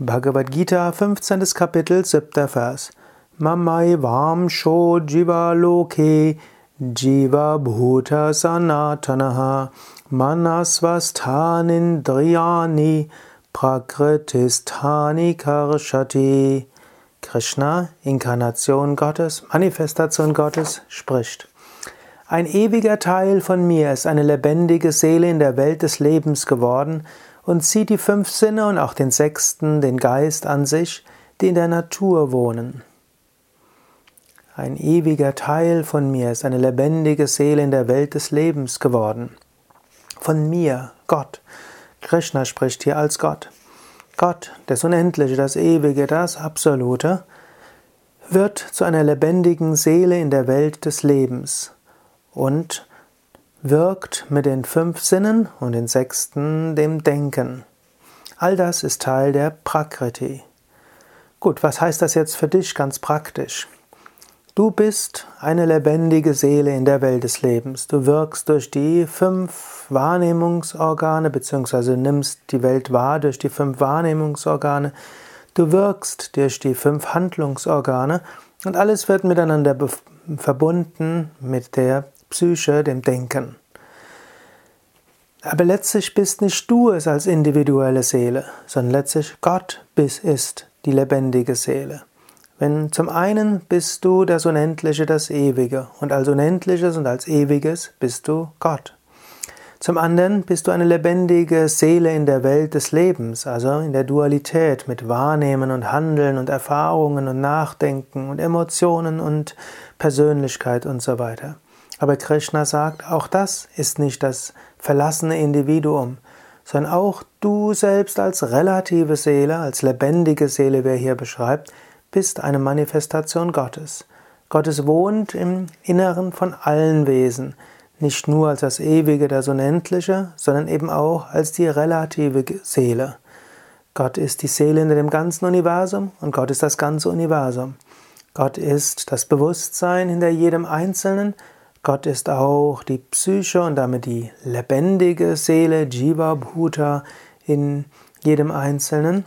Bhagavad Gita, 15. Kapitel, 7. Vers. Mamai Vamsho Jiva Loke Jiva Bhuta Sanatanaha Manasvasthanindriyani Prakritistani Karshati Krishna, Inkarnation Gottes, Manifestation Gottes, spricht. Ein ewiger Teil von mir ist eine lebendige Seele in der Welt des Lebens geworden und zieht die fünf Sinne und auch den sechsten, den Geist an sich, die in der Natur wohnen. Ein ewiger Teil von mir ist eine lebendige Seele in der Welt des Lebens geworden. Von mir, Gott. Krishna spricht hier als Gott. Gott, das Unendliche, das Ewige, das Absolute, wird zu einer lebendigen Seele in der Welt des Lebens und wirkt mit den fünf Sinnen und den sechsten dem Denken. All das ist Teil der Prakriti. Gut, was heißt das jetzt für dich ganz praktisch? Du bist eine lebendige Seele in der Welt des Lebens. Du wirkst durch die fünf Wahrnehmungsorgane, beziehungsweise nimmst die Welt wahr durch die fünf Wahrnehmungsorgane. Du wirkst durch die fünf Handlungsorgane und alles wird miteinander verbunden mit der Psyche, dem Denken. Aber letztlich bist nicht du es als individuelle Seele, sondern letztlich Gott ist die lebendige Seele. Wenn zum einen bist du das Unendliche, das Ewige, und als Unendliches und als Ewiges bist du Gott. Zum anderen bist du eine lebendige Seele in der Welt des Lebens, also in der Dualität mit Wahrnehmen und Handeln und Erfahrungen und Nachdenken und Emotionen und Persönlichkeit und so weiter. Aber Krishna sagt, auch das ist nicht das verlassene Individuum, sondern auch du selbst als relative Seele, als lebendige Seele, wer hier beschreibt, bist eine Manifestation Gottes. Gottes wohnt im Inneren von allen Wesen, nicht nur als das Ewige, das Unendliche, sondern eben auch als die relative Seele. Gott ist die Seele in dem ganzen Universum und Gott ist das ganze Universum. Gott ist das Bewusstsein hinter jedem Einzelnen Gott ist auch die Psyche und damit die lebendige Seele, Jiva Bhuta, in jedem Einzelnen.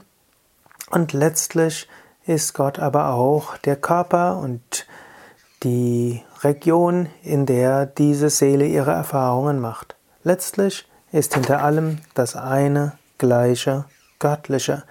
Und letztlich ist Gott aber auch der Körper und die Region, in der diese Seele ihre Erfahrungen macht. Letztlich ist hinter allem das eine gleiche Göttliche.